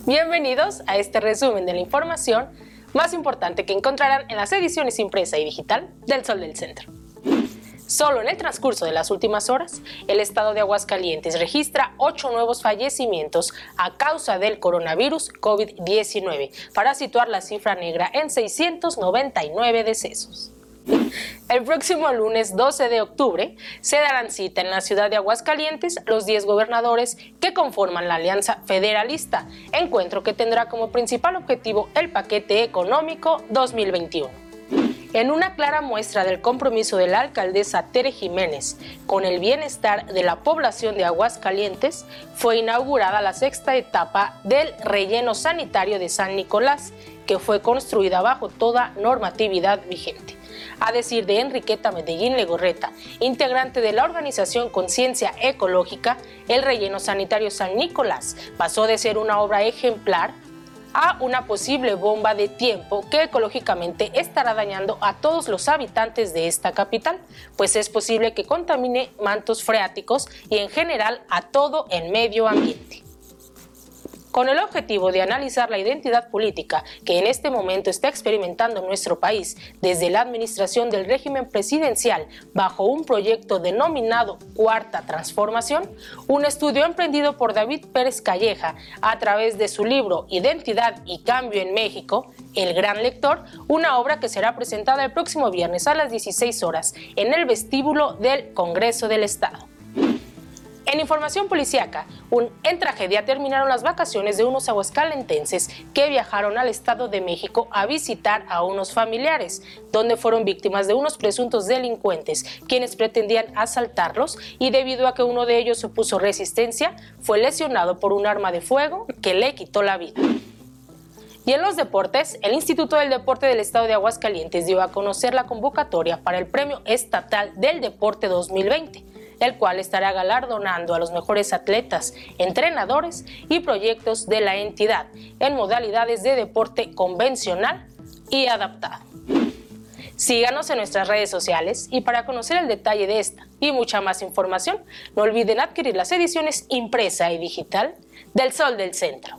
Bienvenidos a este resumen de la información más importante que encontrarán en las ediciones impresa y digital del Sol del Centro. Solo en el transcurso de las últimas horas, el estado de Aguascalientes registra ocho nuevos fallecimientos a causa del coronavirus COVID-19, para situar la cifra negra en 699 decesos. El próximo lunes 12 de octubre se darán cita en la ciudad de Aguascalientes los 10 gobernadores que conforman la Alianza Federalista, encuentro que tendrá como principal objetivo el paquete económico 2021. En una clara muestra del compromiso de la alcaldesa Tere Jiménez con el bienestar de la población de Aguascalientes, fue inaugurada la sexta etapa del relleno sanitario de San Nicolás, que fue construida bajo toda normatividad vigente a decir de Enriqueta Medellín Legorreta, integrante de la organización Conciencia Ecológica, el relleno sanitario San Nicolás. Pasó de ser una obra ejemplar a una posible bomba de tiempo que ecológicamente estará dañando a todos los habitantes de esta capital, pues es posible que contamine mantos freáticos y en general a todo el medio ambiente con el objetivo de analizar la identidad política que en este momento está experimentando nuestro país desde la administración del régimen presidencial bajo un proyecto denominado Cuarta Transformación, un estudio emprendido por David Pérez Calleja a través de su libro Identidad y Cambio en México, El Gran Lector, una obra que será presentada el próximo viernes a las 16 horas en el vestíbulo del Congreso del Estado. En información policiaca, un, en tragedia terminaron las vacaciones de unos aguascalentenses que viajaron al Estado de México a visitar a unos familiares, donde fueron víctimas de unos presuntos delincuentes, quienes pretendían asaltarlos y debido a que uno de ellos opuso resistencia, fue lesionado por un arma de fuego que le quitó la vida. Y en los deportes, el Instituto del Deporte del Estado de Aguascalientes dio a conocer la convocatoria para el Premio Estatal del Deporte 2020 el cual estará galardonando a los mejores atletas, entrenadores y proyectos de la entidad en modalidades de deporte convencional y adaptado. Síganos en nuestras redes sociales y para conocer el detalle de esta y mucha más información, no olviden adquirir las ediciones impresa y digital del Sol del Centro.